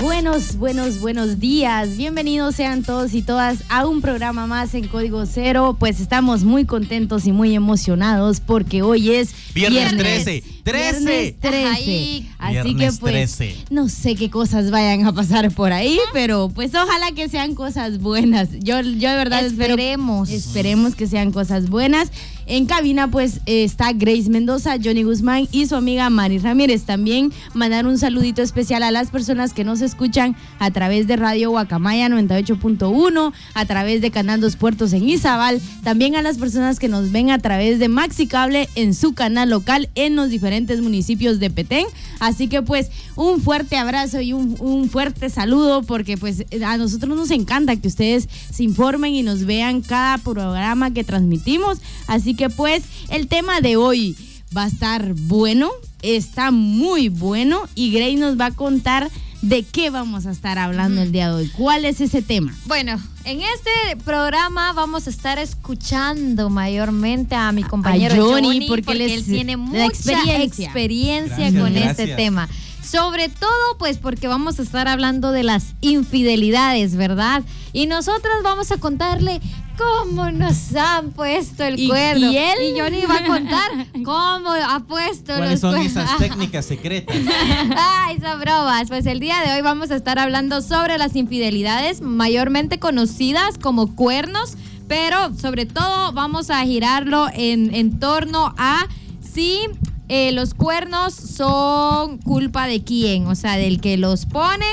Buenos, buenos, buenos días. Bienvenidos sean todos y todas a un programa más en Código Cero. Pues estamos muy contentos y muy emocionados porque hoy es Viernes 13. 13. Viernes 13. Ay. Así que Viernes pues 13. no sé qué cosas vayan a pasar por ahí, pero pues ojalá que sean cosas buenas. Yo, yo de verdad espero- Esperemos. Esperemos que sean cosas buenas. En cabina, pues eh, está Grace Mendoza, Johnny Guzmán y su amiga Mari Ramírez. También mandar un saludito especial a las personas que nos escuchan a través de Radio Guacamaya 98.1, a través de Canal Dos Puertos en Izabal. También a las personas que nos ven a través de Maxi Cable en su canal local en los diferentes municipios de Petén. Así que, pues, un fuerte abrazo y un, fuerte saludo porque, pues, a nosotros nos encanta que ustedes se informen y nos vean cada programa que transmitimos. Así que pues el tema de hoy va a estar bueno, está muy bueno y Grace nos va a contar de qué vamos a estar hablando el día de hoy. ¿Cuál es ese tema? Bueno, en este programa vamos a estar escuchando mayormente a mi compañero Johnny, Johnny, porque porque, él es él tiene mucha experiencia. experiencia, Gracias, con gracias. este tema. Sobre todo, pues porque vamos a estar hablando de las infidelidades, ¿verdad? Y nosotros vamos a contarle cómo nos han puesto el ¿Y- cuerno. y él? Y Johnny va a contar cómo ha puesto ¿Cuáles los son cuernos. esas técnicas secretas? Ay, son bromas. Pues el día de hoy vamos a estar hablando sobre las infidelidades, mayormente conocidas como cuernos, pero sobre todo vamos a girarlo en, en torno a si eh, los cuernos son culpa de quién, o sea, del que los pone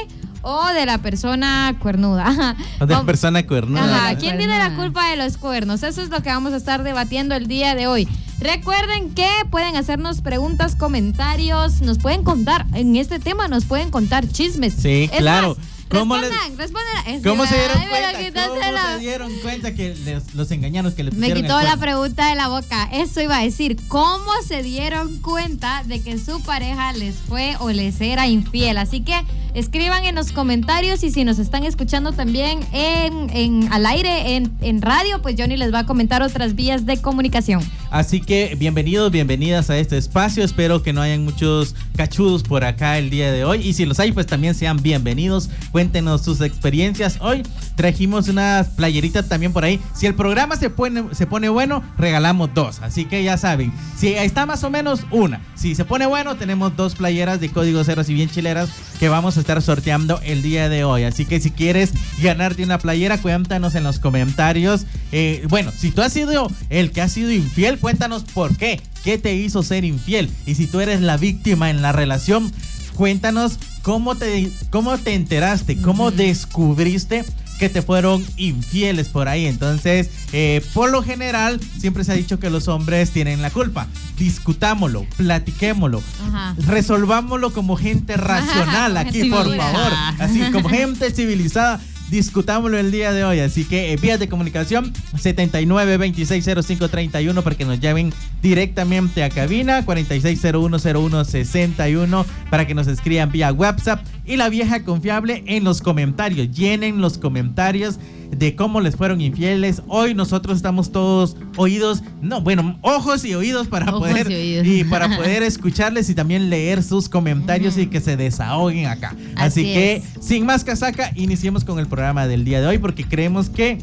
o de la persona cuernuda. O de la persona cuernuda. Ajá, ¿quién tiene la culpa de los cuernos? Eso es lo que vamos a estar debatiendo el día de hoy. Recuerden que pueden hacernos preguntas, comentarios, nos pueden contar en este tema, nos pueden contar chismes. Sí, Es claro. más, ¿Cómo les- respondan, respondan. Es ¿Cómo se dieron ay, cuenta? ¿Cómo se dieron cuenta que les- los engañaron que le Me quitó la pregunta de la boca. Eso iba a decir. ¿Cómo se dieron cuenta de que su pareja les fue o les era infiel? Así que escriban en los comentarios y si nos están escuchando también en, al aire, en, en radio, pues Johnny les va a comentar otras vías de comunicación. Así que bienvenidos, bienvenidas a este espacio. Espero que no hayan muchos cachudos por acá el día de hoy. Y si los hay, pues también sean bienvenidos. Cuéntenos sus experiencias. Hoy trajimos unas playeritas también por ahí. Si el programa se pone, se pone bueno, regalamos dos. Así que ya saben, si está más o menos una. Si se pone bueno, tenemos dos playeras de código cero y bien chileras que vamos a estar sorteando el día de hoy. Así que si quieres ganarte una playera, cuéntanos en los comentarios. Eh, bueno, si tú has sido el que ha sido infiel, cuéntanos por qué. ¿Qué te hizo ser infiel? Y si tú eres la víctima en la relación, cuéntanos cómo te, cómo te enteraste, cómo descubriste que te fueron infieles por ahí. Entonces, eh, por lo general, siempre se ha dicho que los hombres tienen la culpa. Discutámoslo, platiquémoslo, Ajá. resolvámoslo como gente racional aquí, por favor. Así, como gente civilizada. Discutámoslo el día de hoy. Así que eh, vías de comunicación 79 26 05 31 para que nos llamen directamente a cabina 46010161 para que nos escriban vía WhatsApp y la vieja confiable en los comentarios. Llenen los comentarios de cómo les fueron infieles. Hoy nosotros estamos todos oídos, no, bueno, ojos y oídos para Ojos poder y para poder escucharles y también leer sus comentarios y que se desahoguen acá. Así, Así que, sin más casaca, iniciemos con el programa del día de hoy porque creemos que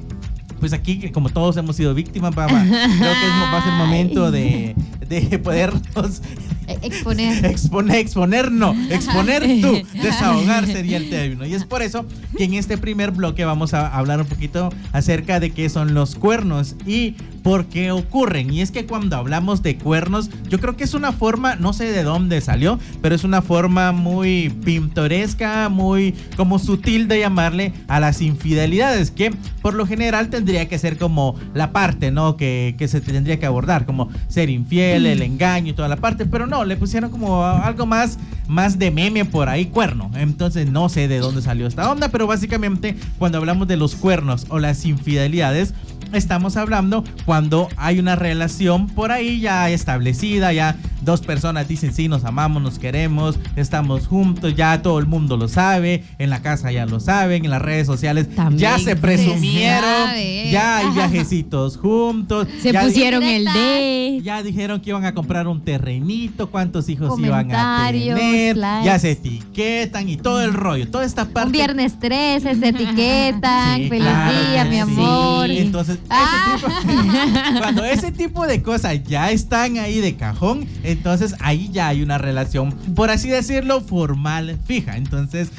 pues aquí, como todos hemos sido víctimas, va, va- creo que es va a ser momento de, de podernos Exponer. exponer, exponer no, exponer tú, desahogar sería el término. Y es por eso que en este primer bloque vamos a hablar un poquito acerca de qué son los cuernos y por qué ocurren. Y es que cuando hablamos de cuernos, yo creo que es una forma, no sé de dónde salió, pero es una forma muy pintoresca, muy como sutil de llamarle a las infidelidades, que por lo general tendría que ser como la parte, ¿no? Que, que se tendría que abordar, como ser infiel, el engaño y toda la parte, pero no, le pusieron como algo más, más de meme por ahí, cuerno. Entonces no sé de dónde salió esta onda, pero básicamente cuando hablamos de los cuernos o las infidelidades, estamos hablando cuando hay una relación por ahí ya establecida, ya dos personas dicen sí, nos amamos, nos queremos, estamos juntos, ya todo el mundo lo sabe, en la casa ya lo saben, en las redes sociales También ya se se presumieron, sabe. ya hay viajecitos juntos, Se ya pusieron el. D. ya dijeron que iban a comprar un terrenito, cuántos hijos iban a tener, likes. ya se etiquetan y todo el rollo, toda esta parte. Un viernes 13 se etiquetan. Sí, Feliz claro día, que mi sí. amor. Entonces, Ah. ese tipo- cuando ese tipo de cosas ya están ahí de cajón, entonces ahí ya hay una relación, por así decirlo, formal, fija. Entonces,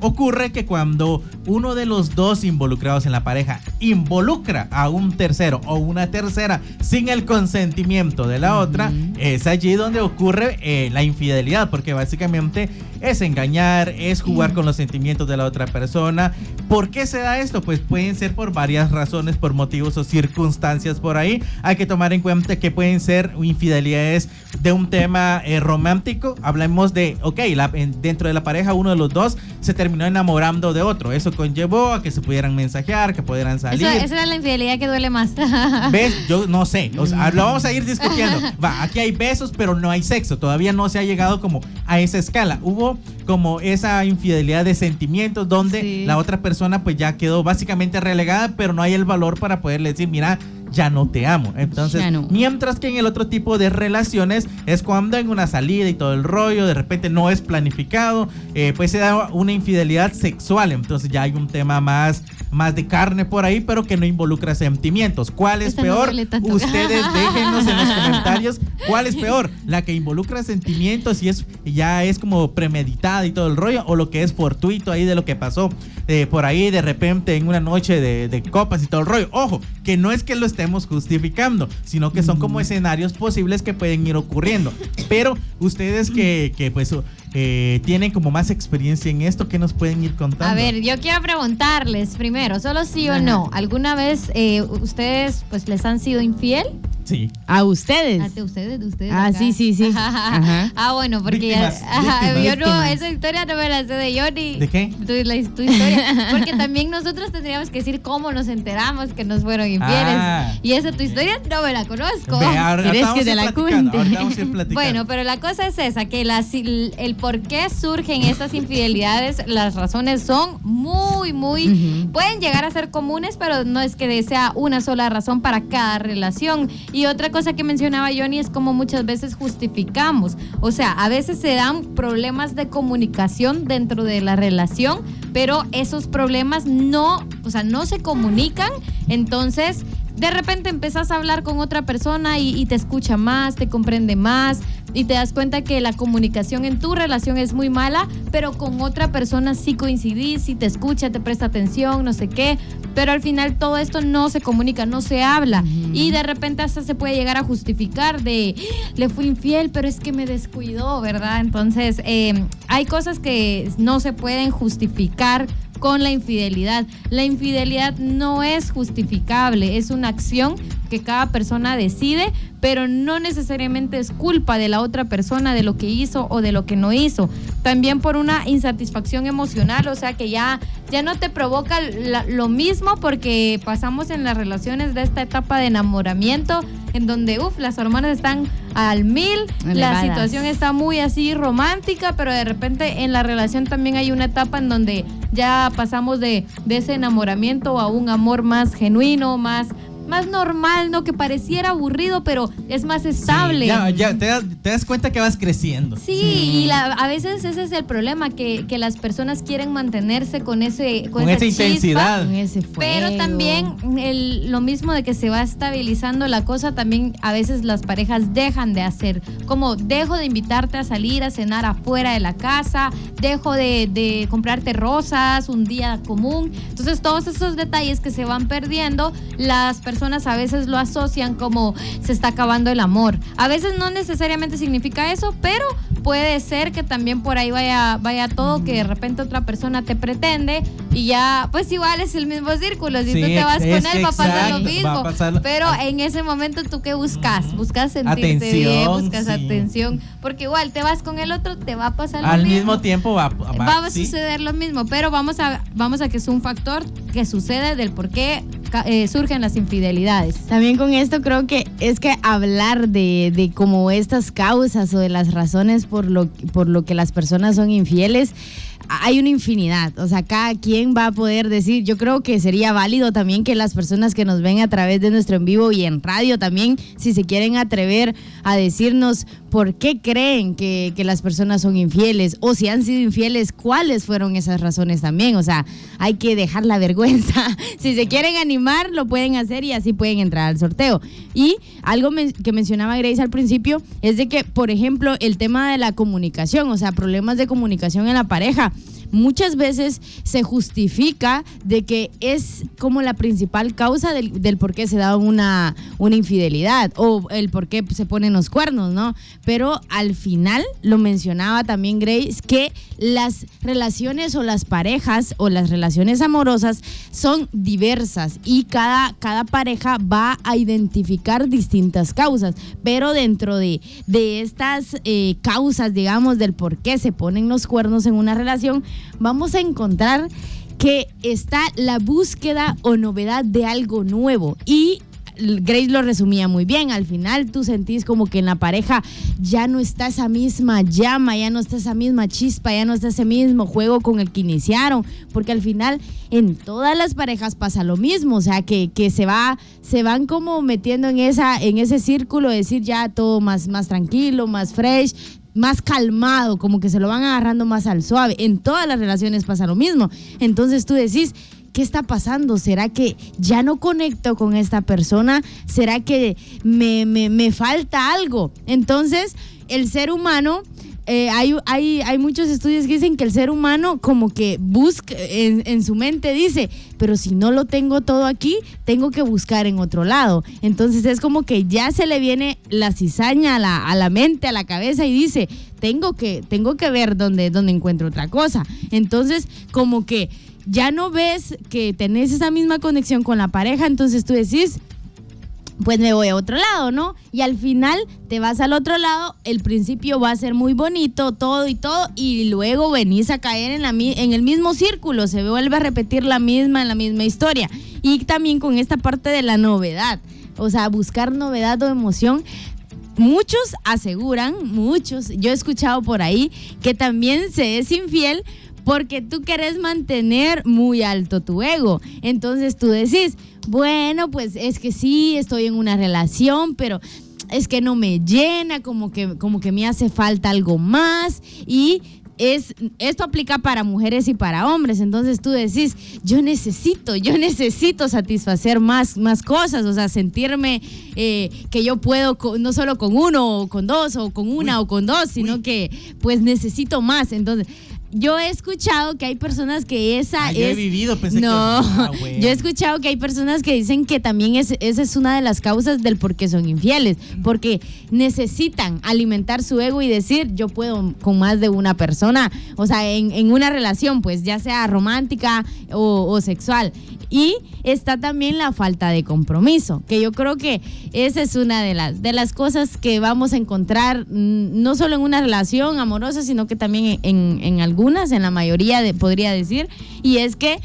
ocurre que cuando uno de los dos involucrados en la pareja involucra a un tercero o una tercera sin el consentimiento de la otra, es allí donde ocurre eh, la infidelidad, porque básicamente es engañar, es jugar con los sentimientos de la otra persona. ¿Por qué se da esto? Pues pueden ser por varias razones, por motivos o circunstancias por ahí. Hay que tomar en cuenta que pueden ser infidelidades de un tema eh, romántico. Hablamos de, ok, la- en- dentro de la pareja uno de los dos se terminó enamorando de otro. Eso conllevó a que se pudieran mensajear, que pudieran salir. Eso- esa es la infidelidad que duele más. ¿Ves? Yo no sé. O sea, lo vamos a ir discutiendo. Va, aquí hay besos, pero no hay sexo. Todavía no se ha llegado como a esa escala. Hubo como esa infidelidad de sentimientos donde Sí. la otra persona pues ya quedó básicamente relegada, pero no hay el valor para poderle decir, mira, ya no te amo. Entonces, no. mientras que en el otro tipo de relaciones es cuando en una salida y todo el rollo, de repente no es planificado, eh, pues se da una infidelidad sexual. Entonces ya hay un tema más, más de carne por ahí, pero que no involucra sentimientos. ¿Cuál es peor? Ustedes déjenos en los comentarios cuál es peor, la que involucra sentimientos y es ya es como premeditada y todo el rollo, o lo que es fortuito ahí de lo que pasó eh, por ahí de repente en una noche de, de copas y todo el rollo. Ojo, que no es que lo estemos justificando, sino que son como escenarios posibles que pueden ir ocurriendo. Pero ustedes que, que pues eh, tienen como más experiencia en esto, ¿qué nos pueden ir contando? A ver, yo quiero preguntarles primero, solo sí o Ajá. no. ¿Alguna vez eh, ustedes pues les han sido infiel? Sí. A ustedes. De ustedes, de ustedes. Ah, acá. sí, sí, sí. Ajá. Ah, bueno, porque Víctimas, ya, ajá, víctimas. yo no, Víctimas. esa historia no me la sé de Johnny. ¿De qué? Tu, la- tu historia. Porque también nosotros tendríamos que decir cómo nos enteramos que nos fueron infieles. Ah. Y esa tu historia no me la conozco. Ve, ahora- ¿Quieres que a te la cuente? a. Bueno, pero la cosa es esa, que el, el por qué surgen estas infidelidades, las razones son muy, muy, pueden llegar a ser comunes, pero no es que sea una sola razón para cada relación. Y otra cosa que mencionaba Johnny es como muchas veces justificamos. O sea, a veces se dan problemas de comunicación dentro de la relación, pero esos problemas no, o sea, no se comunican. Entonces, de repente empezás a hablar con otra persona y, y te escucha más, te comprende más y te das cuenta que la comunicación en tu relación es muy mala, pero con otra persona sí coincidís, sí te escucha, te presta atención, no sé qué, pero al final todo esto no se comunica, no se habla y de repente hasta se puede llegar a justificar de "Ah, le fui infiel, pero es que me descuidó, ¿verdad? Entonces eh, hay cosas que no se pueden justificar con la infidelidad. La infidelidad no es justificable, es una acción que cada persona decide, pero no necesariamente es culpa de la otra persona de lo que hizo o de lo que no hizo. También por una insatisfacción emocional, o sea que ya, ya no te provoca la- lo mismo porque pasamos en las relaciones de esta etapa de enamoramiento en donde, uff, las hormonas están al mil, la situación está muy así romántica, pero de repente en la relación también hay una etapa en donde ya pasamos de, de ese enamoramiento a un amor más genuino, más, más normal, ¿no? Que pareciera aburrido, pero es más estable. Sí, ya, ya te, das, te das cuenta que vas creciendo. Sí, y la- a veces ese es el problema, que, que las personas quieren mantenerse con ese con, Con esa chispa, intensidad. Con ese fuego. Pero también el- lo mismo de que se va estabilizando la cosa, también a veces las parejas dejan de hacer, como dejo de invitarte a salir a cenar afuera de la casa, dejo de, de comprarte rosas, un día común. Entonces todos esos detalles que se van perdiendo, las personas a veces lo asocian como se está acabando el amor. A veces no necesariamente significa eso, pero puede ser que también por ahí vaya, vaya todo, que de repente otra persona te pretende y ya, pues igual es el mismo círculo. Si Sí, tú te vas con él, va a pasar lo mismo. pasar Pero en ese momento, ¿tú qué buscas? Buscas sentirte bien, Atención, buscas sí. atención. Porque igual te vas con el otro, te va a pasar lo Al mismo. mismo tiempo va, va- Va a sí. suceder lo mismo, pero vamos a, vamos a que es un factor que sucede del por qué eh, surgen las infidelidades. También con esto creo que es que hablar de, de como estas causas o de las razones por lo, por lo que las personas son infieles, hay una infinidad. O sea, cada quien va a poder decir, yo creo que sería válido también que las personas que nos ven a través de nuestro en vivo y en radio también, si se quieren atrever a decirnos por qué creen que, que las personas son infieles o si han sido infieles, cuáles fueron esas razones también. O sea, hay que dejar la vergüenza. si se quieren animar, lo pueden hacer y así pueden entrar al sorteo. Y algo men- que mencionaba Grace al principio es de que, por ejemplo, el tema de la comunicación, o sea, problemas de comunicación en la pareja. Muchas veces se justifica de que es como la principal causa del, por qué se da una, una infidelidad o el por qué se ponen los cuernos, ¿no? Pero al final lo mencionaba también Grace que las relaciones o las parejas o las relaciones amorosas son diversas y cada, cada pareja va a identificar distintas causas, pero dentro de, de estas eh, causas, digamos, del por qué se ponen los cuernos en una relación, vamos a encontrar que está la búsqueda o novedad de algo nuevo y Grace lo resumía muy bien. Al final tú sentís como que en la pareja ya no está esa misma llama, ya no está esa misma chispa, ya no está ese mismo juego con el que iniciaron. Porque al final en todas las parejas pasa lo mismo. O sea, que, que se va, se van como metiendo en esa, en ese círculo de decir ya todo más, más tranquilo, más fresh, más calmado, como que se lo van agarrando más al suave. En todas las relaciones pasa lo mismo. Entonces tú decís, ¿qué está pasando? ¿Será que ya no conecto con esta persona? ¿Será que me, me- me falta algo? Entonces, el ser humano... eh, hay, hay, hay muchos estudios que dicen que el ser humano como que busca, en, su mente dice, pero si no lo tengo todo aquí, tengo que buscar en otro lado. Entonces es como que ya se le viene la cizaña a la, a la mente, a la cabeza y dice, tengo que, tengo que ver dónde, dónde encuentro otra cosa. Entonces como que ya no ves que tenés esa misma conexión con la pareja, entonces tú decís, pues me voy a otro lado, ¿no? Y al final te vas al otro lado, el principio va a ser muy bonito, todo y todo, y luego venís a caer en, la, en el mismo círculo, se vuelve a repetir la misma, la misma historia. Y también con esta parte de la novedad, o sea, buscar novedad o emoción. Muchos aseguran, muchos, yo he escuchado por ahí, que también se es infiel porque tú querés mantener muy alto tu ego. Entonces tú decís, bueno, pues es que sí, estoy en una relación, pero es que no me llena, como que, como que me hace falta algo más. Y es, esto aplica para mujeres y para hombres. Entonces tú decís, yo necesito, yo necesito satisfacer más, más cosas, o sea, sentirme eh, que yo puedo co- no solo con uno o con dos o con una o con dos, sino que pues necesito más. Entonces, yo he escuchado que hay personas que esa Ah, yo he vivido, pensé que- no, Ah, bueno. yo he escuchado que hay personas que dicen que también es, esa es una de las causas del por qué son infieles, porque necesitan alimentar su ego y decir, yo puedo con más de una persona, o sea, en, en una relación, pues ya sea romántica o, o sexual. Y está también la falta de compromiso, que yo creo que esa es una de las, de las cosas que vamos a encontrar, mm, no solo en una relación amorosa, sino que también en, en algunas, en la mayoría, de, podría decir, y es que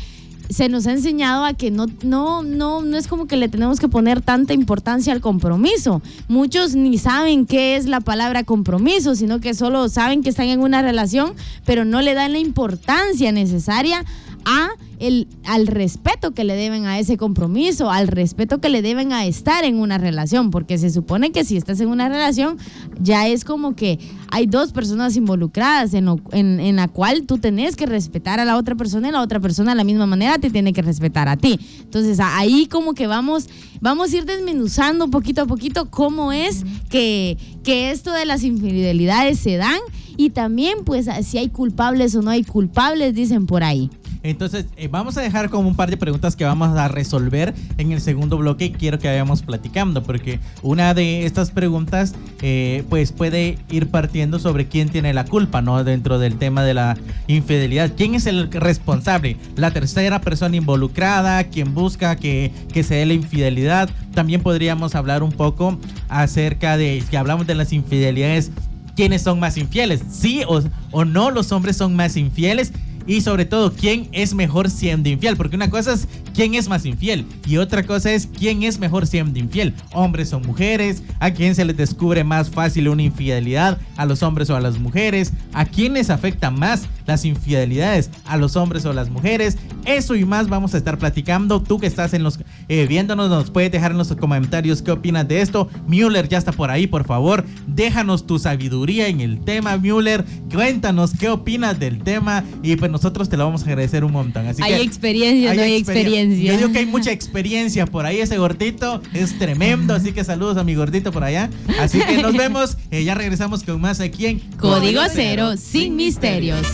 se nos ha enseñado a que no, no, no, no es como que le tenemos que poner tanta importancia al compromiso. Muchos ni saben qué es la palabra compromiso, sino que solo saben que están en una relación, pero no le dan la importancia necesaria a el, al respeto que le deben a ese compromiso, al respeto que le deben a estar en una relación, porque se supone que si estás en una relación ya es como que hay dos personas involucradas en, lo- en, en la cual tú tenés que respetar a la otra persona y la otra persona de la misma manera te tiene que respetar a ti. Entonces ahí como que vamos, vamos a ir desmenuzando poquito a poquito cómo es que, que esto de las infidelidades se dan y también pues si hay culpables o no hay culpables, dicen por ahí. Entonces, eh, vamos a dejar como un par de preguntas que vamos a resolver en el segundo bloque quiero que vayamos platicando, porque una de estas preguntas, eh, pues puede ir partiendo sobre quién tiene la culpa, ¿no? Dentro del tema de la infidelidad. ¿Quién es el responsable? ¿La tercera persona involucrada? ¿Quién busca que, que se dé la infidelidad? También podríamos hablar un poco acerca de, que hablamos de las infidelidades, ¿quiénes son más infieles? ¿Sí o, o no los hombres son más infieles? Y sobre todo quién es mejor siendo infiel, porque una cosa es quién es más infiel y otra cosa es quién es mejor siendo infiel, hombres o mujeres, a quién se les descubre más fácil una infidelidad, a los hombres o a las mujeres, a quién les afecta más las infidelidades, a los hombres o a las mujeres, eso y más vamos a estar platicando, tú que estás en los eh, viéndonos nos puedes dejar en los comentarios qué opinas de esto, Müller ya está por ahí, por favor, déjanos tu sabiduría en el tema, Müller, cuéntanos qué opinas del tema. Y pues nosotros te lo vamos a agradecer un montón. Así hay que experiencia, no hay experiencia. Yo digo que hay mucha experiencia por ahí. Ese gordito es tremendo. Así que saludos a mi gordito por allá. Así que nos vemos. Eh, ya regresamos con más aquí en Código Cero, sin misterios.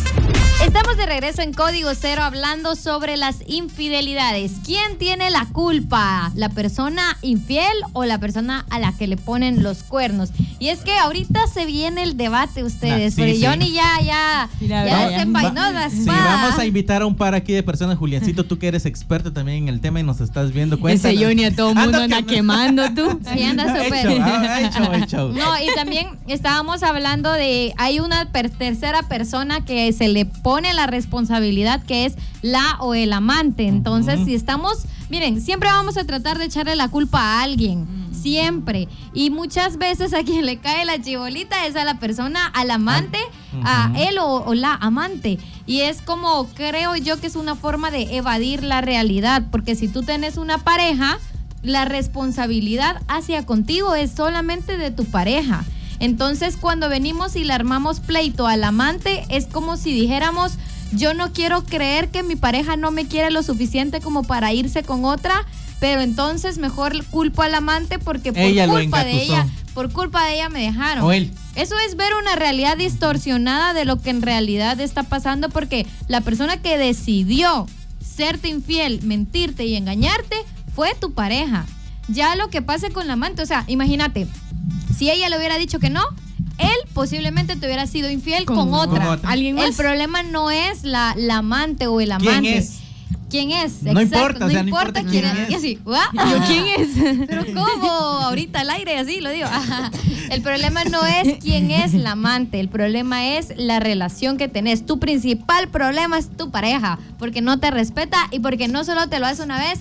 Estamos de regreso en Código Cero hablando sobre las infidelidades. ¿Quién tiene la culpa? ¿La persona infiel o la persona a la que le ponen los cuernos? Y es que ahorita se viene el debate ustedes, Ah, sí, porque sí. Johnny ya, ya, ya vaya. desenvainó la Sí, vamos a invitar a un par aquí de personas. Juliancito, tú que eres experto también en el tema y nos estás viendo. Ese Cuéntanos. Johnny a todo mundo anda quem- quemando tú. Sí, anda súper. show. No, y también estábamos hablando de, hay una per- tercera persona que se le pone la responsabilidad que es la o el amante. Entonces, si estamos, miren, siempre vamos a tratar de echarle la culpa a alguien. Siempre. Y muchas veces a quien le cae la chibolita es a la persona, al amante, a Ujú. él o, o la amante. Y es como, creo yo que es una forma de evadir la realidad. Porque si tú tienes una pareja, la responsabilidad hacia contigo es solamente de tu pareja. Entonces, cuando venimos y le armamos pleito al amante, es como si dijéramos, yo no quiero creer que mi pareja no me quiere lo suficiente como para irse con otra, pero entonces mejor culpo al amante porque por Ella lo culpa de ella, por culpa de ella me dejaron. O él. Eso es ver una realidad distorsionada de lo que en realidad está pasando porque la persona que decidió serte infiel, mentirte y engañarte fue tu pareja. Ya lo que pase con la amante, o sea, imagínate, si ella le hubiera dicho que no, él posiblemente te hubiera sido infiel con, Con- otra. con otra. ¿Alguien El problema no es la, la amante o el ¿Quién amante. es? ¿Quién es? No importa, o sea, no importa quién quién es. Y así, ¿quién es? Pero ¿cómo? Ahorita al aire, así lo digo. Ajá. El problema no es quién es la amante, el problema es la relación que tenés. Tu principal problema es tu pareja, porque no te respeta y porque no solo te lo hace una vez,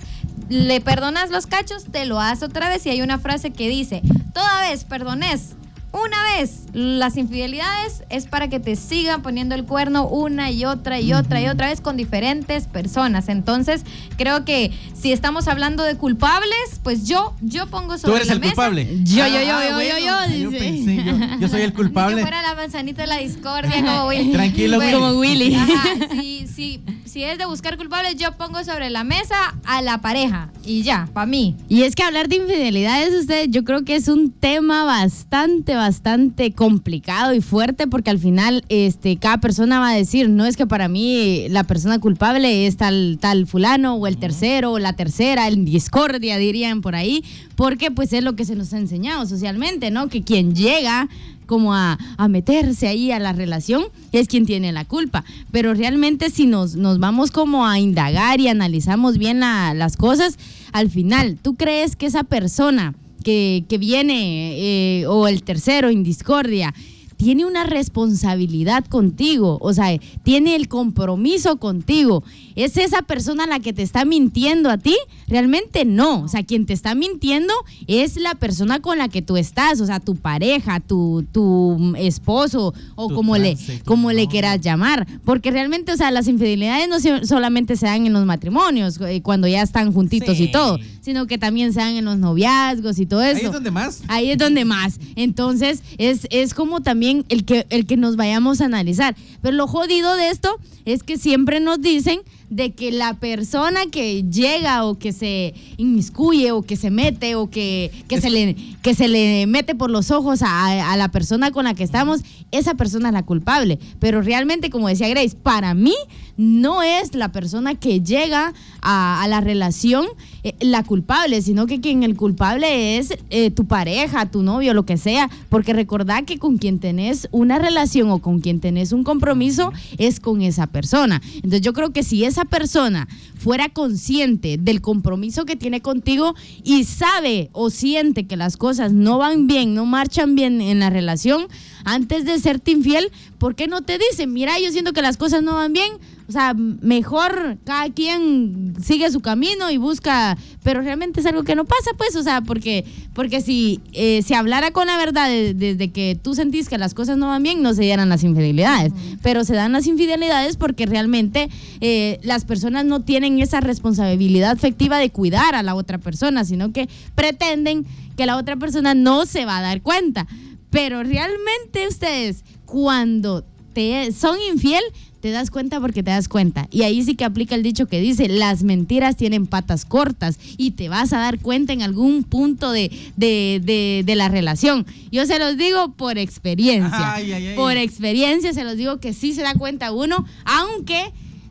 le perdonas los cachos, te lo hace otra vez. Y hay una frase que dice, toda vez perdones una vez las infidelidades es para que te sigan poniendo el cuerno una y otra y otra y otra vez con diferentes personas. Entonces, creo que si estamos hablando de culpables, pues yo, yo pongo sobre Tú eres la el mesa. culpable. Yo, yo, yo, Ah, yo, yo, bueno, yo, yo dice. pensé, yo, yo soy el Ni que culpable. fuera la manzanita de la discordia como Willy. Tranquilo, Bueno, Como Willy. Ajá, si, si, si es de buscar culpables, yo pongo sobre la mesa a la pareja. Y ya, para mí. Y es que hablar de infidelidades, ustedes, yo creo que es un tema bastante, bastante complicado y fuerte porque al final este, cada persona va a decir, no es que para mí la persona culpable es tal, tal fulano o el tercero o la tercera, el discordia dirían por ahí, porque pues es lo que se nos ha enseñado socialmente, ¿no? Que quien llega como a, a meterse ahí a la relación es quien tiene la culpa. Pero realmente si nos, nos vamos como a indagar y analizamos bien la- las cosas, al final, ¿tú crees que esa persona que, que viene eh, o el tercero en discordia tiene una responsabilidad contigo? O sea, tiene el compromiso contigo. ¿Es esa persona la que te está mintiendo a ti? Realmente no. O sea, quien te está mintiendo es la persona con la que tú estás, o sea, tu pareja, tu, tu esposo o Tu como le, como le quieras llamar. Porque realmente, o sea, las infidelidades no solamente se dan en los matrimonios, eh, cuando ya están juntitos Sí. y todo, sino que también se dan en los noviazgos y todo eso. Ahí es donde más. Ahí es donde más. Entonces, es, es como también el que, el que nos vayamos a analizar. Pero lo jodido de esto es que siempre nos dicen de que la persona que llega o que se inmiscuye o que se mete o que, que, se, le, que se le mete por los ojos a, a la persona con la que estamos, esa persona es la culpable. Pero realmente, como decía Grace, para mí no es la persona que llega a, a la relación eh, la culpable, sino que quien el culpable es eh, tu pareja, tu novio, lo que sea. Porque recordá que con quien tenés una relación o con quien tenés un compromiso es con esa persona. Entonces yo creo que si esa persona fuera consciente del compromiso que tiene contigo y sabe o siente que las cosas no van bien, no marchan bien en la relación, antes de serte infiel, ¿por qué no te dice, mira, yo siento que las cosas no van bien? O sea, mejor cada quien sigue su camino y busca, pero realmente es algo que no pasa, pues, o sea, porque, porque si eh, se hablara con la verdad de- desde que tú sentís que las cosas no van bien, no se dieran las infidelidades, pero se dan las infidelidades porque realmente eh, las personas no tienen esa responsabilidad afectiva de cuidar a la otra persona, sino que pretenden que la otra persona no se va a dar cuenta. Pero realmente ustedes, cuando te son infiel, te das cuenta porque te das cuenta. Y ahí sí que aplica el dicho que dice, las mentiras tienen patas cortas y te vas a dar cuenta en algún punto de, de, de- de la relación. Yo se los digo por experiencia. Ay, ay, ay. Por experiencia se los digo que sí se da cuenta uno, aunque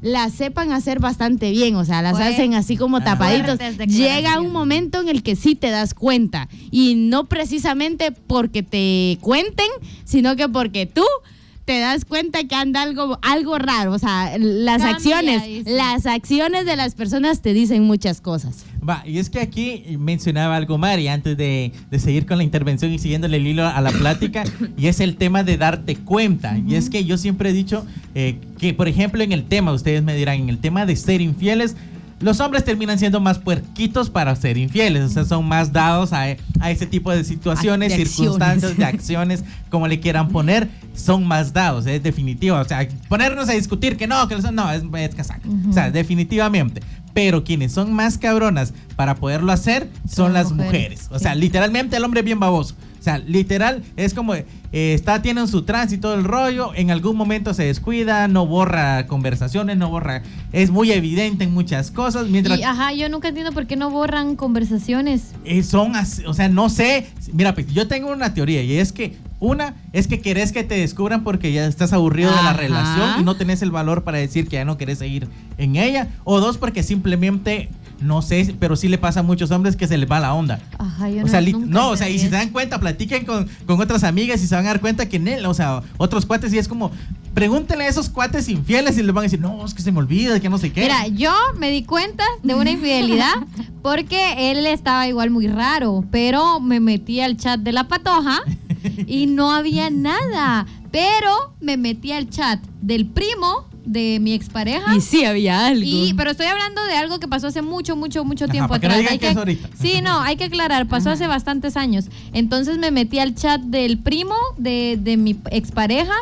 las sepan hacer bastante bien, o sea, las Fue- hacen así como tapaditos. Llega un momento en el que sí te das cuenta y no precisamente porque te cuenten, sino que porque tú te das cuenta que anda algo algo raro, o sea, las Cambia, acciones, dice. las acciones de las personas te dicen muchas cosas. Va, y es que aquí mencionaba algo Mari antes de, de seguir con la intervención y siguiéndole el hilo a la plática, y es el tema de darte cuenta. Y es que yo siempre he dicho eh, que, por ejemplo, en el tema, ustedes me dirán, en el tema de ser infieles, los hombres terminan siendo más puerquitos para ser infieles, o sea, son más dados a, a ese tipo de situaciones, De acciones. circunstancias, de acciones, como le quieran poner, son más dados, es definitivo. O sea, ponernos a discutir que no, que los- no, es, es casaca. O sea, definitivamente. Pero quienes son más cabronas para poderlo hacer son, las mujeres, mujeres. O sea, literalmente el hombre es bien baboso. O sea, literal, es como, eh, está, tienen su tránsito, el rollo, en algún momento se descuida, no borra conversaciones, no borra, es muy evidente en muchas cosas, mientras... Y, ajá, yo nunca entiendo por qué no borran conversaciones. Eh, son así, o sea, no sé. Mira, pues yo tengo una teoría y es que una es que querés que te descubran porque ya estás aburrido de la relación y no tenés el valor para decir que ya no querés seguir en ella. O dos, porque simplemente, no sé, pero sí le pasa a muchos hombres que se les va la onda. Ajá, yo O sea, no, o sea, y si se dan cuenta, platiquen con, con otras amigas y se van a dar cuenta que en él, o sea, otros cuates y es como, pregúntenle a esos cuates infieles y les van a decir, no, es que se me olvida, que no sé qué. Mira, yo me di cuenta de una infidelidad porque él estaba igual muy raro, pero me metí al chat de la patoja y no había nada. Pero me metí al chat del primo de mi expareja. Y sí había algo. Y, pero estoy hablando de algo que pasó hace mucho, mucho, mucho Ajá, tiempo que no atrás. digan Hay que es ahorita. Sí, no, hay que aclarar, pasó hace bastantes años. Entonces me metí al chat del primo de, de mi expareja.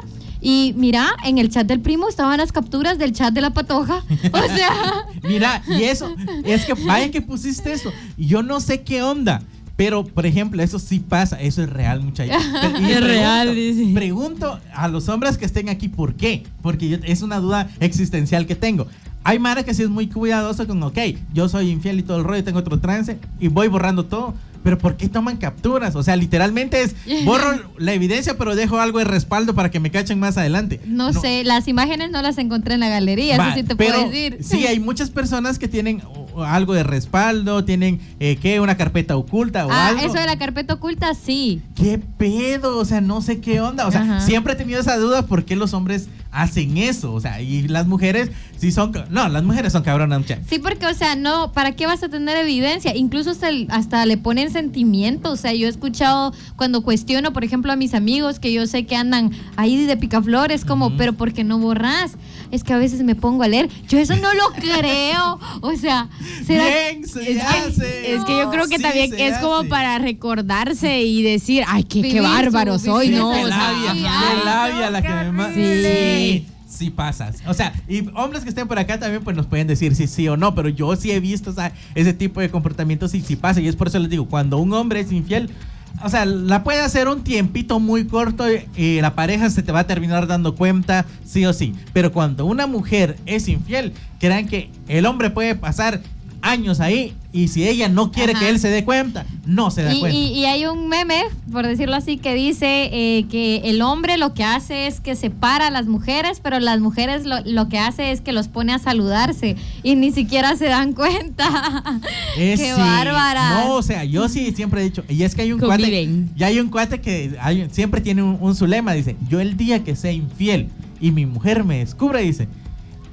Y mira, en el chat del primo estaban las capturas del chat de la patoja. O sea, Mira, y eso, es que vaya que pusiste eso. Yo no sé qué onda. Pero, por ejemplo, eso sí pasa, eso es real, muchachos. Es real, dice. Pregunto a los hombres que estén aquí por qué. Porque yo- es una duda existencial que tengo. Hay Mara que sí es muy cuidadoso con, ok, yo soy infiel y todo el rollo, tengo otro trance y voy borrando todo. Pero ¿por qué toman capturas? O sea, literalmente es, borro la evidencia, pero dejo algo de respaldo para que me cachen más adelante. no, sé, las imágenes no las encontré en la galería, Va, eso sí te pero puedo decir. Sí, hay muchas personas que tienen algo de respaldo, tienen, eh, ¿qué? Una carpeta oculta o Ah, algo. eso de la carpeta oculta, sí. ¿Qué pedo? O sea, no sé qué onda. O sea, Ajá. siempre he tenido esa duda por qué los hombres hacen eso. O sea, y las mujeres sí son... No, las mujeres son cabronas, muchachos. Sí, porque, o sea, no, ¿para qué vas a tener evidencia? Incluso hasta, el- hasta le ponen sentimientos. O sea, yo he escuchado cuando cuestiono, por ejemplo, a mis amigos que yo sé que andan ahí de picaflores, como, pero ¿por qué no borras? Es que a veces me pongo a leer. Yo eso no lo creo. O sea, ¿será Bien, se Es hace. que, es que yo creo que Sí, también es como para recordarse y decir, ay, qué, qué bárbaro soy, ¿no? O labia, ay, labia no, la que me. Sí, sí pasas. O sea, y hombres que estén por acá también pues nos pueden decir si sí o no, pero yo sí he visto ese tipo de comportamientos y sí pasa. Y es por eso les digo, cuando un hombre es infiel, o sea, la puede hacer un tiempito muy corto y la pareja se te va a terminar dando cuenta, sí o sí. Pero cuando una mujer es infiel, crean que el hombre puede pasar años ahí y si ella no quiere Ajá. que él se dé cuenta, no se da Y, cuenta. y- y hay un meme, por decirlo así, que dice eh, que el hombre lo que hace es que separa a las mujeres, pero las mujeres lo, lo que hace es que los pone a saludarse y ni siquiera se dan cuenta. Es ¡Qué sí. bárbara! No, o sea, yo sí siempre he dicho, y es que hay un Conviven. cuate, ya hay un cuate que hay- siempre tiene un, un su lema, dice, yo el día que sea infiel y mi mujer me descubra, dice,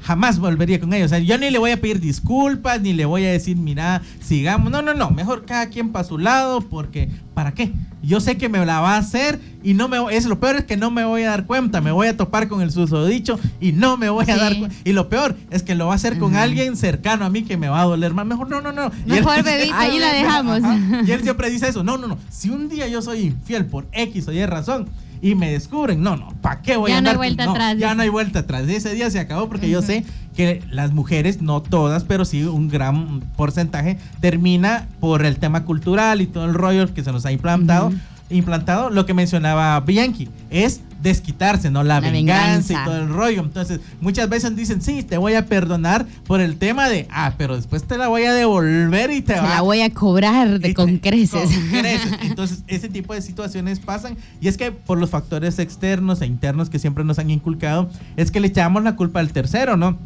jamás volvería con ella. O sea, yo ni le voy a pedir disculpas, ni le voy a decir, mira, sigamos. No, no, no, mejor cada quien para su lado, porque ¿para qué? Yo sé que me la va a hacer y no me es lo peor es que no me voy a dar cuenta, me voy a topar con el susodicho y no me voy a Sí. dar cuenta. Y lo peor es que lo va a hacer con alguien cercano a mí que me va a doler más. Mejor no, no, no. Y él- Mejor bebito. Ahí la dejamos. Ajá. Y él siempre dice eso. No, no, no. Si un día yo soy infiel por X o Y razón y me descubren, no, no, ¿para qué voy Ya a no hay andar? vuelta No, atrás, Ya no hay vuelta atrás. Ese día se acabó porque yo sé que las mujeres, no todas, pero sí un gran porcentaje, termina por el tema cultural y todo el rollo que se nos ha implantado. Implantado lo que mencionaba Bianchi es desquitarse, ¿no? La, La venganza, venganza. y todo el rollo. Entonces, muchas veces dicen, sí, te voy a perdonar por el tema de, ah, pero después te la voy a devolver y te Se va la voy a cobrar de con creces. con creces. Entonces, ese tipo de situaciones pasan. Y es que por los factores externos e internos que siempre nos han inculcado, es que le echamos la culpa al tercero, ¿no?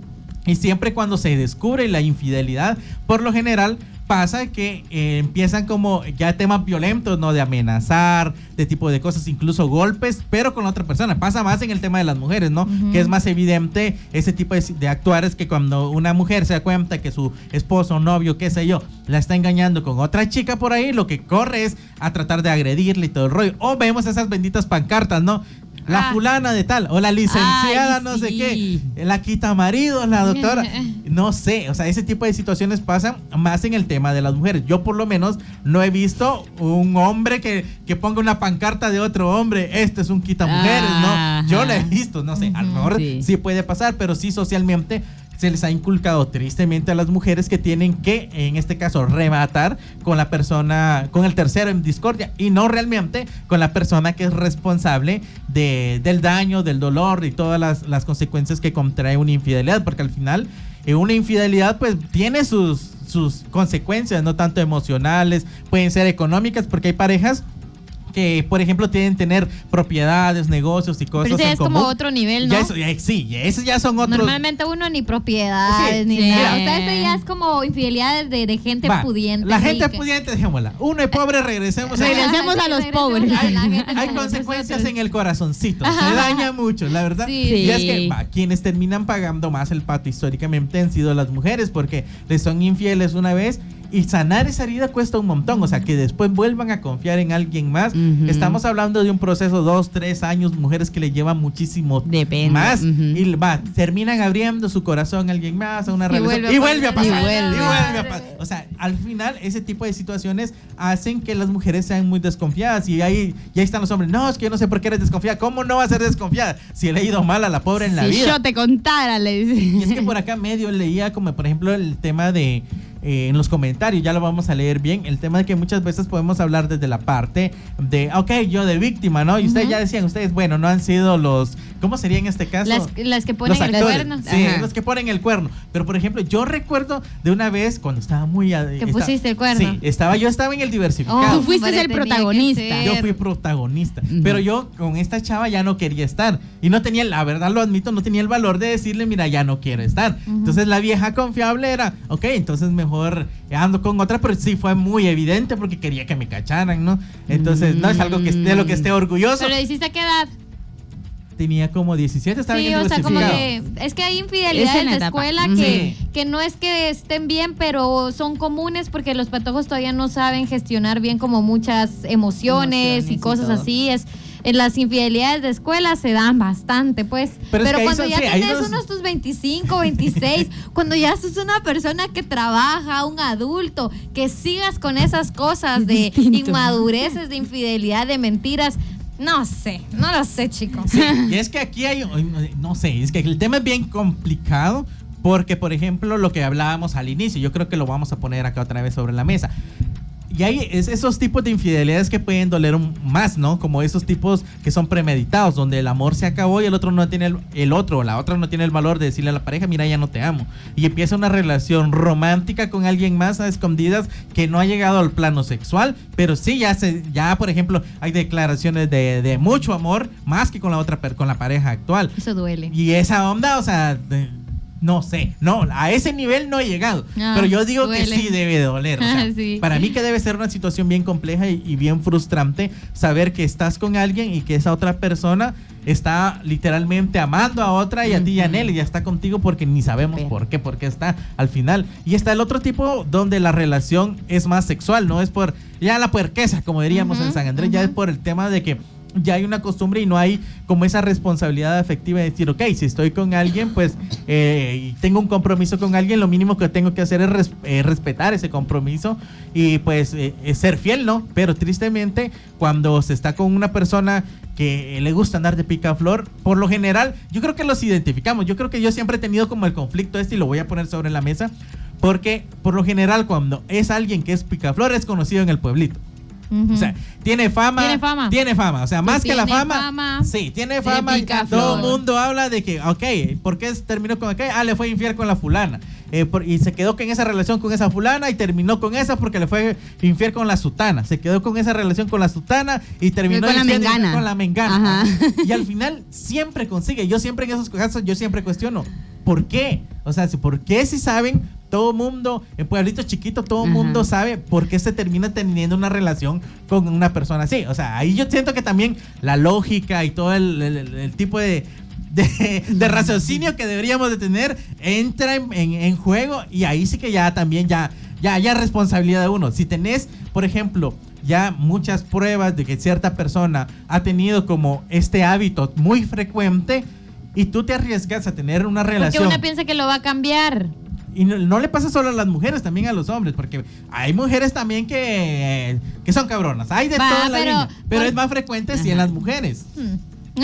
Y siempre cuando se descubre la infidelidad, por lo general pasa que eh, empiezan como ya temas violentos, ¿no? De amenazar, de tipo de cosas, incluso golpes, pero con la otra persona. Pasa más en el tema de las mujeres, ¿no? Que es más evidente ese tipo de, de actuar es que cuando una mujer se da cuenta que su esposo, novio, qué sé yo, la está engañando con otra chica por ahí, lo que corre es a tratar de agredirle y todo el rollo. O vemos esas benditas pancartas, ¿no? La Ah. fulana de tal, o la licenciada, Ay, no sé qué, la quita marido, la doctora. No sé, o sea, ese tipo de situaciones pasan más en el tema de las mujeres. Yo por lo menos no he visto un hombre que, que ponga una pancarta de otro hombre, este es un quita mujeres, ¿no? Yo lo he visto, no sé, a lo mejor Sí. sí puede pasar, pero sí socialmente se les ha inculcado tristemente a las mujeres que tienen que, en este caso, rematar con la persona, con el tercero en discordia y no realmente con la persona que es responsable de, del daño, del dolor y todas las, las consecuencias que contrae una infidelidad, porque al final eh, una infidelidad pues tiene sus, sus consecuencias, no tanto emocionales, pueden ser económicas, porque hay parejas que, por ejemplo, tienen tener propiedades, negocios y cosas Pero ese en es como otro nivel, ¿no? Ya eso- ya- sí, ya esos ya son otros. Normalmente uno ni propiedades, Sí, ni sí. nada. O sea, eso ya es como infidelidades de, de gente Va, pudiente. La gente rica. pudiente, dejémosla. Uno es pobre, regresemos a Regresemos a los pobres. Hay consecuencias en el corazoncito. Se daña mucho, la verdad. Sí. Y es que va, quienes terminan pagando más el pato históricamente han sido las mujeres porque les son infieles una vez y sanar esa herida cuesta un montón. O sea, que después vuelvan a confiar en alguien más. Estamos hablando de un proceso dos, tres años, mujeres que le llevan muchísimo Depende, más y va, terminan abriendo su corazón a alguien más, a una Y relación vuelve a y vuelve a pasar. Y vuelve. y vuelve a pasar. O sea, al final ese tipo de situaciones hacen que las mujeres sean muy desconfiadas y ahí ya están los hombres. No, es que yo no sé por qué eres desconfiada. ¿Cómo no va a ser desconfiada si le ha ido mal a la pobre en la si vida? yo te contara, le dice. Y es que por acá medio leía como por ejemplo el tema de eh, en los comentarios, ya lo vamos a leer bien, el tema de que muchas veces podemos hablar desde la parte de, ok, yo de víctima, ¿no? Y ustedes ya decían, ustedes, bueno, no han sido los, ¿cómo sería en este caso? Las, las que ponen los el cuerno. Sí, Ajá. los que ponen el cuerno. Pero por ejemplo, yo recuerdo de una vez cuando estaba muy... Que esta- pusiste el cuerno. Sí, estaba, yo estaba en el diversificado. Oh, Tú fuiste el protagonista. Yo fui protagonista. Ujú. Pero yo con esta chava ya no quería estar. Y no tenía, la verdad lo admito, no tenía el valor de decirle, mira, ya no quiero estar. Entonces la vieja confiable era, ok, entonces mejor ando con otra, pero sí fue muy evidente porque quería que me cacharan, ¿no? Entonces no es algo que esté, de lo que esté orgulloso. Pero hiciste a qué edad? Tenía como 17, estaba Sí, o sea, como que es que hay Es en infidelidades la escuela que, Sí. que no es que estén bien, pero son comunes porque los patojos todavía no saben gestionar bien como muchas emociones, Emociones y y cosas todo. así. Es las infidelidades de escuela se dan bastante, pues. Pero cuando ya tienes unos tus 25, 26, cuando ya sos una persona que trabaja, un adulto, que sigas con esas cosas de inmadureces, de infidelidad, de mentiras. No sé, no lo sé, chicos. Sí, y es que aquí hay, no sé, es que el tema es bien complicado porque, por ejemplo, lo que hablábamos al inicio, yo creo que lo vamos a poner acá otra vez sobre la mesa. Y hay es- esos tipos de infidelidades que pueden doler un- más, ¿no? Como esos tipos que son premeditados, donde el amor se acabó y el otro no tiene el, el otro la otra no tiene el valor de decirle a la pareja, mira, ya no te amo. Y empieza una relación romántica con alguien más a escondidas que no ha llegado al plano sexual, pero sí ya se, ya por ejemplo, hay declaraciones de, de mucho amor más que con la otra per- con la pareja actual. Eso duele. Y esa onda, o sea, de- no sé, no, a ese nivel no he llegado. Ah, pero yo digo duele. que sí debe doler. o sea, Sí. Para mí que debe ser una situación bien compleja y, y bien frustrante saber que estás con alguien y que esa otra persona está literalmente amando a otra y a ti y a Nelly ya está contigo porque ni sabemos por qué, porque está al final. Y está el otro tipo donde la relación es más sexual, no es por ya la puerquesa, como diríamos en San Andrés, ya es por el tema de que ya hay una costumbre y no hay como esa responsabilidad afectiva de decir, ok, si estoy con alguien, pues eh, tengo un compromiso con alguien, lo mínimo que tengo que hacer es eh, respetar ese compromiso y pues eh, ser fiel, ¿no? Pero tristemente, cuando se está con una persona que le gusta andar de picaflor, por lo general, yo creo que los identificamos, yo creo que yo siempre he tenido como el conflicto este y lo voy a poner sobre la mesa, porque por lo general cuando es alguien que es picaflor es conocido en el pueblito. Ujú. O sea, tiene fama. Tiene fama. Tiene fama. O sea, más que la fama. fama sí, tiene fama. y. Todo el mundo habla de que, ok, ¿por qué terminó con aquella? Ah, le fue infiel con la fulana. Eh, por- y se quedó con esa relación con esa fulana y terminó con esa porque le fue infiel con la sutana. Se quedó con esa relación con la sutana y terminó con la mengana. con la mengana. Ajá. Y al final siempre consigue. Yo siempre en esos casos, yo siempre cuestiono, ¿por qué? O sea, ¿por qué si saben? Todo mundo, en pueblitos chiquitos, todo Ajá. mundo sabe por qué se termina teniendo una relación con una persona así. O sea, ahí yo siento que también la lógica y todo el, el- el- el tipo de, de, de raciocinio que deberíamos de tener entra en, en- en juego y ahí sí que ya también ya, ya, ya es responsabilidad de uno. Si tenés, por ejemplo, ya muchas pruebas de que cierta persona ha tenido como este hábito muy frecuente y tú te arriesgas a tener una Porque relación una piensa que lo va a cambiar. y no, no le pasa solo a las mujeres, también a los hombres, porque hay mujeres también que, que son cabronas. Hay de Va, toda la pero- línea, pero por- es más frecuente si en las mujeres.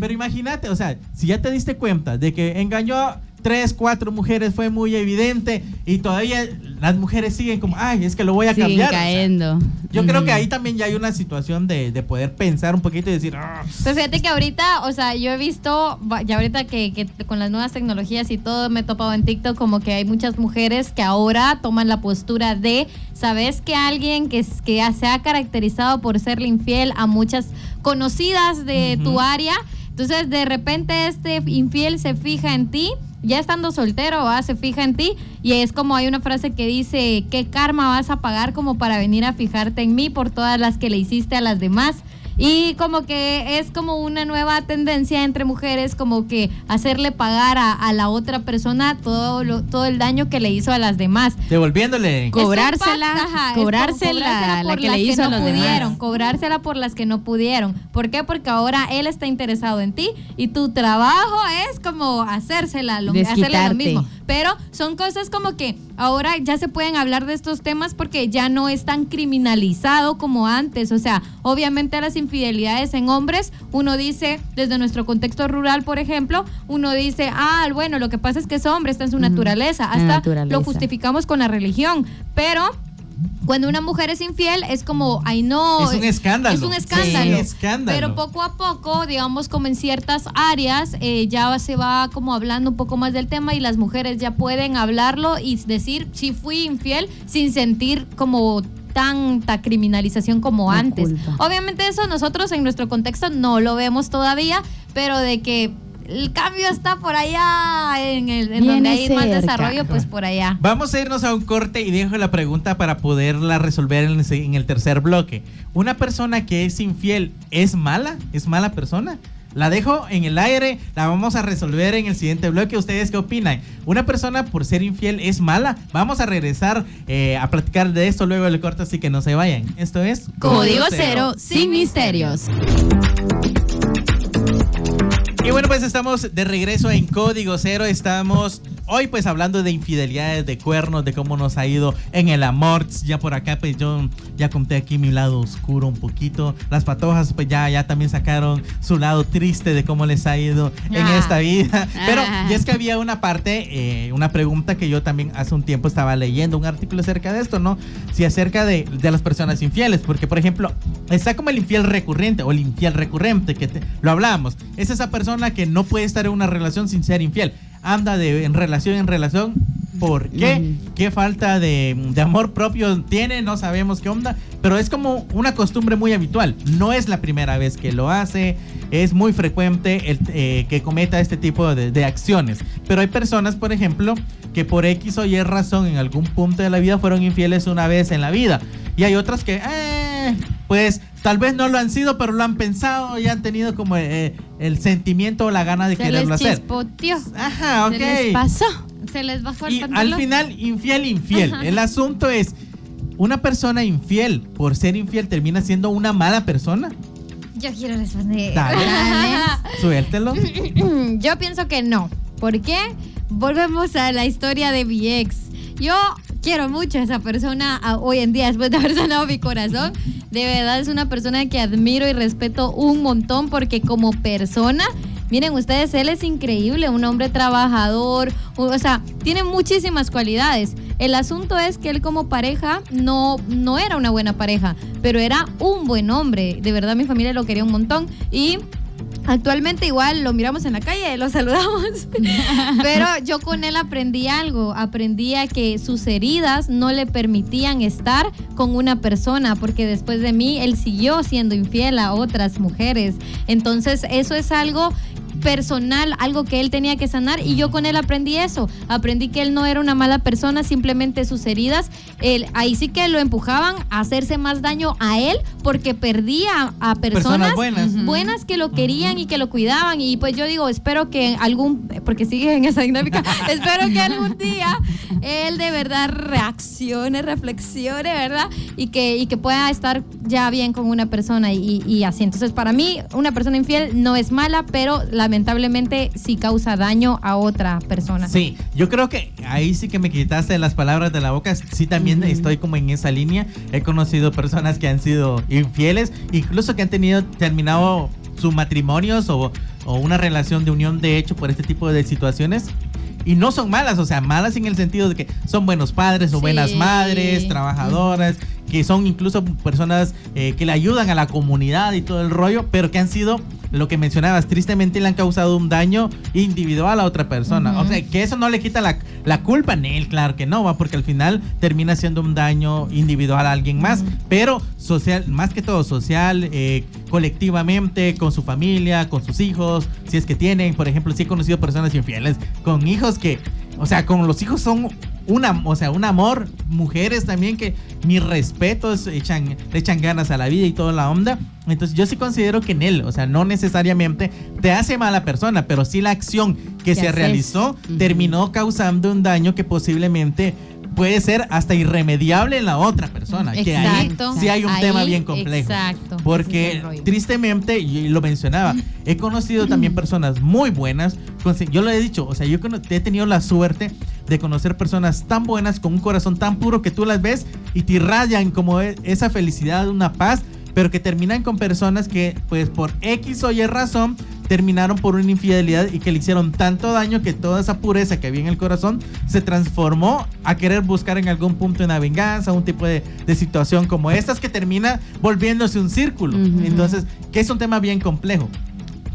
Pero imagínate, o sea, si ya te diste cuenta de que engañó a tres, cuatro mujeres, fue muy evidente y todavía las mujeres siguen como, ay, es que lo voy a Siguen cambiar. o sea, cayendo. yo creo que ahí también ya hay una situación de, de poder pensar un poquito y decir, "Ah, Pues fíjate que ahorita, o sea, yo he visto, ya ahorita que, que con las nuevas tecnologías y todo, me he topado en TikTok como que hay muchas mujeres que ahora toman la postura de, ¿sabes que alguien que, que se ha caracterizado por serle infiel a muchas conocidas de tu área? Entonces, de repente este infiel se fija en ti, ya estando soltero, ¿va? se fija en ti y es como hay una frase que dice, ¿qué karma vas a pagar como para venir a fijarte en mí por todas las que le hiciste a las demás? Y como que es como una nueva tendencia entre mujeres, como que hacerle pagar a, a la otra persona todo, lo- todo el daño que le hizo a las demás. devolviéndole. Co- Cobrársela, ajá, cobrársela cobrársela la por que las le hizo no a los demás. pudieron, cobrársela por las que no pudieron. ¿Por qué? Porque ahora él está interesado en ti y tu trabajo es como hacérsela lo, hacerle lo mismo. Pero son cosas como que ahora ya se pueden hablar de estos temas porque ya no es tan criminalizado como antes. O sea, obviamente las infidelidades en hombres, uno dice, desde nuestro contexto rural, por ejemplo, uno dice, ah, bueno, lo que pasa es que es hombre, está en su naturaleza. Hasta naturaleza. lo justificamos con la religión. Pero cuando una mujer es infiel es como, ay no. Es un escándalo. Es un escándalo. Sí, escándalo. Pero poco a poco, digamos, como en ciertas áreas, eh, ya se va como hablando un poco más del tema y las mujeres ya pueden hablarlo y decir si fui infiel sin sentir como tanta criminalización como La antes. culpa. Obviamente eso nosotros en nuestro contexto no lo vemos todavía, pero de que el cambio está por allá en, el, en donde hay más desarrollo, pues por allá. Vamos a irnos a un corte y dejo la pregunta para poderla resolver en el, se- en el tercer bloque. ¿Una persona que es infiel es mala? ¿Es mala persona? La dejo en el aire, la vamos a resolver en el siguiente bloque. ¿Ustedes qué opinan? ¿Una persona por ser infiel es mala? Vamos a regresar eh, a platicar de esto luego del corte, así que no se vayan. Esto es Código cero, sin misterios. Y bueno, pues estamos de regreso en Código Cero. Estamos hoy pues hablando de infidelidades, de cuernos, de cómo nos ha ido en el amor. Ya por acá pues yo ya conté aquí mi lado oscuro un poquito. Las patojas pues ya, ya también sacaron su lado triste de cómo les ha ido en Ah. esta vida. Pero Ah. y es que había una parte, eh, una pregunta que yo también hace un tiempo estaba leyendo un artículo acerca de esto, ¿no? Si acerca de, de las personas infieles. Porque por ejemplo, está como el infiel recurrente o el infiel recurrente, que te- lo hablamos. Es esa persona que no puede estar en una relación sin ser infiel. Anda de en relación en relación. ¿Por qué? ¿Qué falta de, de amor propio tiene? No sabemos qué onda. Pero es como una costumbre muy habitual. No es la primera vez que lo hace. Es muy frecuente el, eh, que cometa este tipo de, de acciones. Pero hay personas, por ejemplo, que por X o Y razón en algún punto de la vida fueron infieles una vez en la vida. Y hay otras que, eh, pues tal vez no lo han sido, pero lo han pensado y han tenido como eh, el sentimiento o la gana de Se les quererlo hacer. chispoteó. Ajá, ok. Se les pasó. Se les bajó el Y al final, infiel, infiel. Ajá. El asunto es, ¿una persona infiel por ser infiel termina siendo una mala persona? Yo quiero responder. Dale. Suéltelo. Yo pienso que no. ¿Por qué? Volvemos a la historia de mi ex. Yo quiero mucho a esa persona hoy en día, después de haber sanado mi corazón. De verdad es una persona que admiro y respeto un montón porque como persona, miren ustedes, él es increíble, un hombre trabajador, o o sea, tiene muchísimas cualidades. El asunto es que él como pareja no, no era una buena pareja, pero era un buen hombre. De verdad mi familia lo quería un montón y... Actualmente igual lo miramos en la calle, lo saludamos, pero yo con él aprendí algo, aprendí a que sus heridas no le permitían estar con una persona, porque después de mí él siguió siendo infiel a otras mujeres. Entonces eso es algo personal, algo que él tenía que sanar y yo con él aprendí eso, aprendí que él no era una mala persona, simplemente sus heridas, él, ahí sí que lo empujaban a hacerse más daño a él porque perdía a personas, Personas buenas. buenas que lo querían y que lo cuidaban y pues yo digo, espero que algún, porque sigue en esa dinámica, espero que algún día él de verdad reaccione, reflexione, ¿verdad? Y que, y que pueda estar ya bien con una persona y, y así. Entonces para mí una persona infiel no es mala, pero lamentablemente sí causa daño a otra persona. Sí, yo creo que ahí sí que me quitaste las palabras de la boca. Sí, también estoy como en esa línea. He conocido personas que han sido infieles, incluso que han tenido terminado sus matrimonios o, o una relación de unión de hecho por este tipo de situaciones. Y no son malas, o sea, malas en el sentido de que son buenos padres o Sí. buenas madres, trabajadoras, que son incluso personas eh, que le ayudan a la comunidad y todo el rollo, pero que han sido, lo que mencionabas, tristemente le han causado un daño individual a otra persona. O sea, que eso no le quita la, la culpa a él, claro que no, va, porque al final termina siendo un daño individual a alguien más, pero social, más que todo social, eh, colectivamente, con su familia, con sus hijos, si es que tienen, por ejemplo, sí he conocido personas infieles con hijos que, o sea, con los hijos son una, o sea, un amor, mujeres también que mis respetos echan, le echan ganas a la vida y toda la onda. Entonces yo sí considero que en él, o sea, no necesariamente te hace mala persona, pero sí la acción que ¿Qué se haces? realizó terminó causando un daño que posiblemente puede ser hasta irremediable en la otra persona. Que ahí Exacto. sí hay un Ahí, tema bien complejo. exacto. Porque tristemente, y lo mencionaba, he conocido también personas muy buenas. Yo lo he dicho, o sea, yo he tenido la suerte de conocer personas tan buenas, con un corazón tan puro que tú las ves y te irradian como e- esa felicidad, una paz, pero que terminan con personas que, pues, por X o Y razón, terminaron por una infidelidad y que le hicieron tanto daño que toda esa pureza que había en el corazón se transformó a querer buscar en algún punto una venganza, un tipo de, de situación como estas que termina volviéndose un círculo. Entonces, que es un tema bien complejo.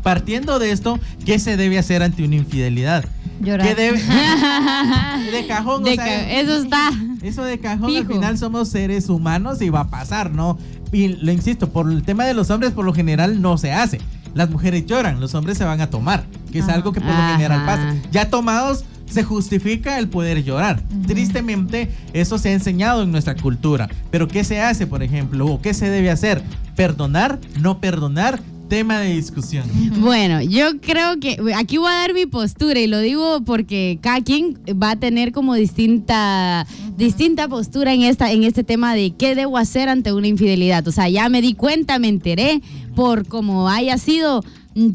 Partiendo de esto, ¿qué se debe hacer ante una infidelidad? Llorar. De cajón, De o sea, eso está. eso de cajón, al final somos seres humanos y va a pasar, ¿no? Y lo insisto, por el tema de los hombres, por lo general no se hace. Las mujeres lloran, los hombres se van a tomar, que es Ajá. algo que por lo general pasa. Ya tomados, se justifica el poder llorar. Tristemente, eso se ha enseñado en nuestra cultura. Pero ¿qué se hace, por ejemplo? ¿O qué se debe hacer? ¿Perdonar? ¿No perdonar? Tema de discusión. Bueno, yo creo que aquí voy a dar mi postura y lo digo porque cada quien va a tener como distinta distinta postura en esta en este tema de qué debo hacer ante una infidelidad. O sea, ya me di cuenta, me enteré por como haya sido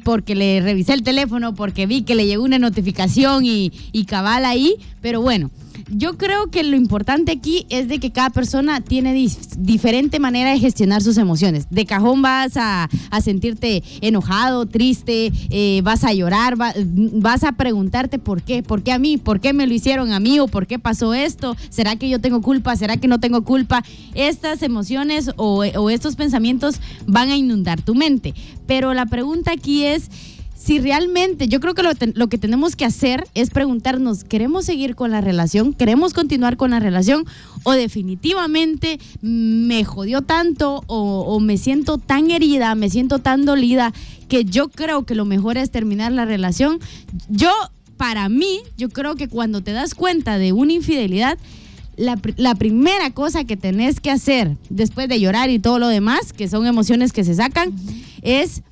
porque le revisé el teléfono, porque vi que le llegó una notificación y, y cabal ahí, pero bueno. Yo creo que lo importante aquí es de que cada persona tiene diferente manera de gestionar sus emociones. De cajón vas a, a sentirte enojado, triste, eh, vas a llorar, va- vas a preguntarte por qué, por qué a mí, por qué me lo hicieron a mí o por qué pasó esto, será que yo tengo culpa, será que no tengo culpa. Estas emociones o estos pensamientos van a inundar tu mente. Pero la pregunta aquí es si realmente, yo creo que lo, que tenemos que hacer es preguntarnos, ¿queremos seguir con la relación? ¿Queremos continuar con la relación? ¿O definitivamente me jodió tanto o, o me siento tan herida, me siento tan dolida que yo creo que lo mejor es terminar la relación? Yo, para mí, yo creo que cuando te das cuenta de una infidelidad, la, la primera cosa que tenés que hacer después de llorar y todo lo demás, que son emociones que se sacan, es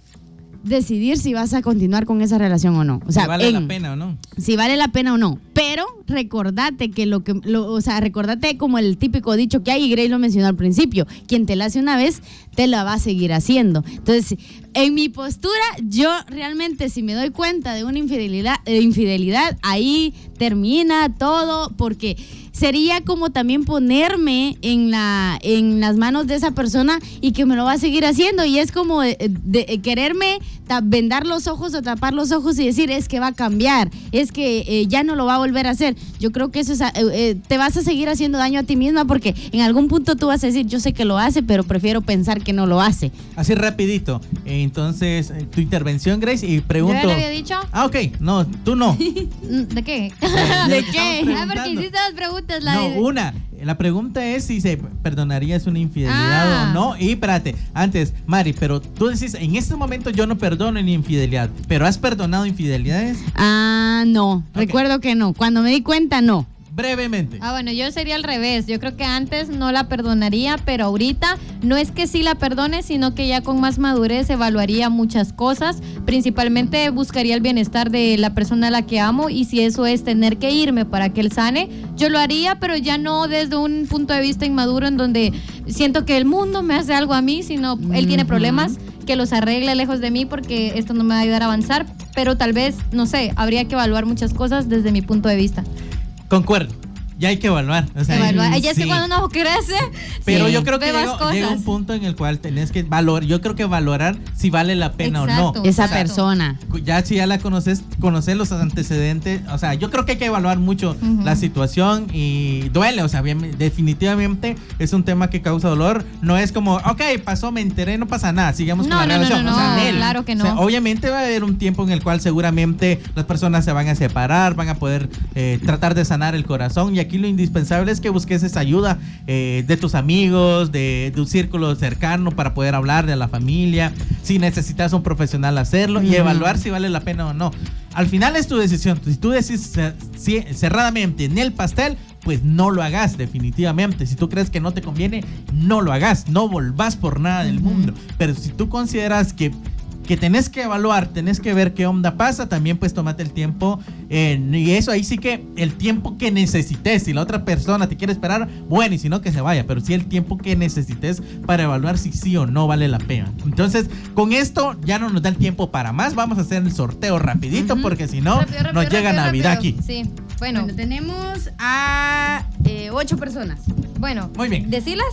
decidir si vas a continuar con esa relación o no. O sea, Si vale la en- pena o no. si vale la pena o no. Pero recordate que lo que, lo- o sea, recordate como el típico dicho que hay, y Grace lo mencionó al principio, quien te la hace una vez, te la va a seguir haciendo. Entonces, en mi postura, yo realmente si me doy cuenta de una infidelidad, eh, infidelidad ahí termina todo, porque sería como también ponerme en la en las manos de esa persona y que me lo va a seguir haciendo y es como de, de- de quererme vendar los ojos o tapar los ojos y decir es que va a cambiar es que eh, ya no lo va a volver a hacer yo creo que eso es eh, eh, te vas a seguir haciendo daño a ti misma porque en algún punto tú vas a decir yo sé que lo hace pero prefiero pensar que no lo hace Así rapidito. Entonces, eh, tu intervención, Grace, y ¿Yo pregunto... ya había dicho? Ah, ok. No, tú no. ¿De qué? ¿De ¿De qué? Ah, porque hiciste dos preguntas. La No, de- una. La pregunta es si se perdonarías una infidelidad Ah. o no. Y espérate, antes, Mari, pero tú decís, en este momento yo no perdono ni infidelidad, pero ¿has perdonado infidelidades? ah no recuerdo que no cuando me di cuenta no Brevemente. Ah, bueno, yo sería al revés. Yo creo que antes no la perdonaría, pero ahorita no es que sí la perdone, sino que ya con más madurez evaluaría muchas cosas. Principalmente buscaría el bienestar de la persona a la que amo y si eso es tener que irme para que él sane, yo lo haría, pero ya no desde un punto de vista inmaduro en donde siento que el mundo me hace algo a mí, sino él tiene problemas que los arregle lejos de mí porque esto no me va a ayudar a avanzar, pero tal vez, no sé, habría que evaluar muchas cosas desde mi punto de vista. Concuerdo. Ya hay que evaluar. o sea, Evaluar. Ya es que sí. cuando uno crece, Pero sí, yo creo que llega, un punto en el cual tenés que valorar, yo creo que valorar si vale la pena o Exacto. no. esa Exacto. persona Ya si ya la conoces, conocer los antecedentes, o sea, yo creo que hay que evaluar mucho Ujú. la situación y duele, o sea, bien- definitivamente es un tema que causa dolor, no es como, ok, pasó, me enteré, no pasa nada, sigamos No, con la no, relación, no, o sea, no, Nel. claro que O sea, no. obviamente va a haber un tiempo en el cual seguramente las personas se van a separar, van a poder eh, tratar de sanar el corazón y aquí lo indispensable es que busques esa ayuda eh, de tus amigos, de, de un círculo cercano para poder hablar de la familia, si necesitas un profesional hacerlo y evaluar si vale la pena o no. Al final es tu decisión. Si tú decís cerradamente en el pastel, pues no lo hagas definitivamente. Si tú crees que no te conviene, no lo hagas. No volvás por nada del mundo. Pero si tú consideras que que tenés que evaluar, tenés que ver qué onda pasa, también pues tomate el tiempo en- y eso ahí sí que el tiempo que necesites, si la otra persona te quiere esperar, bueno, y si no que se vaya, pero sí el tiempo que necesites para evaluar si sí o no vale la pena. Entonces, con esto ya no nos da el tiempo para más, vamos a hacer el sorteo rapidito porque si no, Rápido, rápido, nos llega rápido, Navidad rápido. aquí. Sí, bueno, Bueno, tenemos a eh, ocho personas. bueno. Muy bien. ¿Decilas?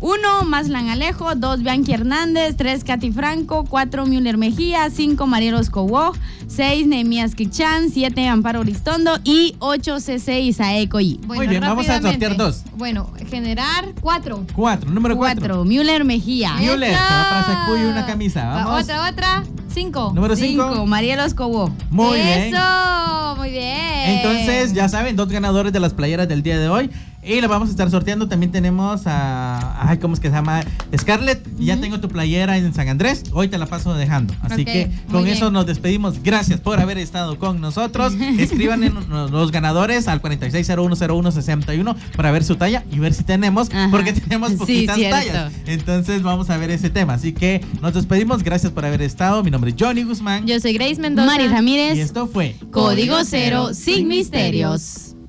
Uno, Maslan Alejo, dos, Bianchi Hernández, tres, Katy Franco, cuatro, Müller Mejía, cinco, Marielos Cobó, seis, Nehemías Kichan, siete, Amparo Oristondo y ocho, CC Isae Coyi. Muy bien, vamos a sortear dos. Bueno, generar cuatro. Cuatro, número cuatro. Cuatro, Müller Mejía. Müller, para una camisa, Va, vamos. Otra, otra. Cinco. Número Cinco, cinco. Cobó. Muy bien. Eso, muy bien. Entonces, ya saben, dos ganadores de las playeras del día de hoy. Y lo vamos a estar sorteando. También tenemos a. Ay, ¿cómo es que se llama? Scarlett. y Ya tengo tu playera en San Andrés. Hoy te la paso dejando. Así Ok, que con eso nos despedimos. Gracias por haber estado con nosotros. Escriban en los ganadores al 46010161 para ver su talla y ver si tenemos. Ajá. Porque tenemos Sí, poquitas cierto. tallas. Entonces, vamos a ver ese tema. Así que nos despedimos. Gracias por haber estado. Mi nombre es Johnny Guzmán. Yo soy Grace Mendoza. Mari y Ramírez. esto fue Código Cero, sin misterios.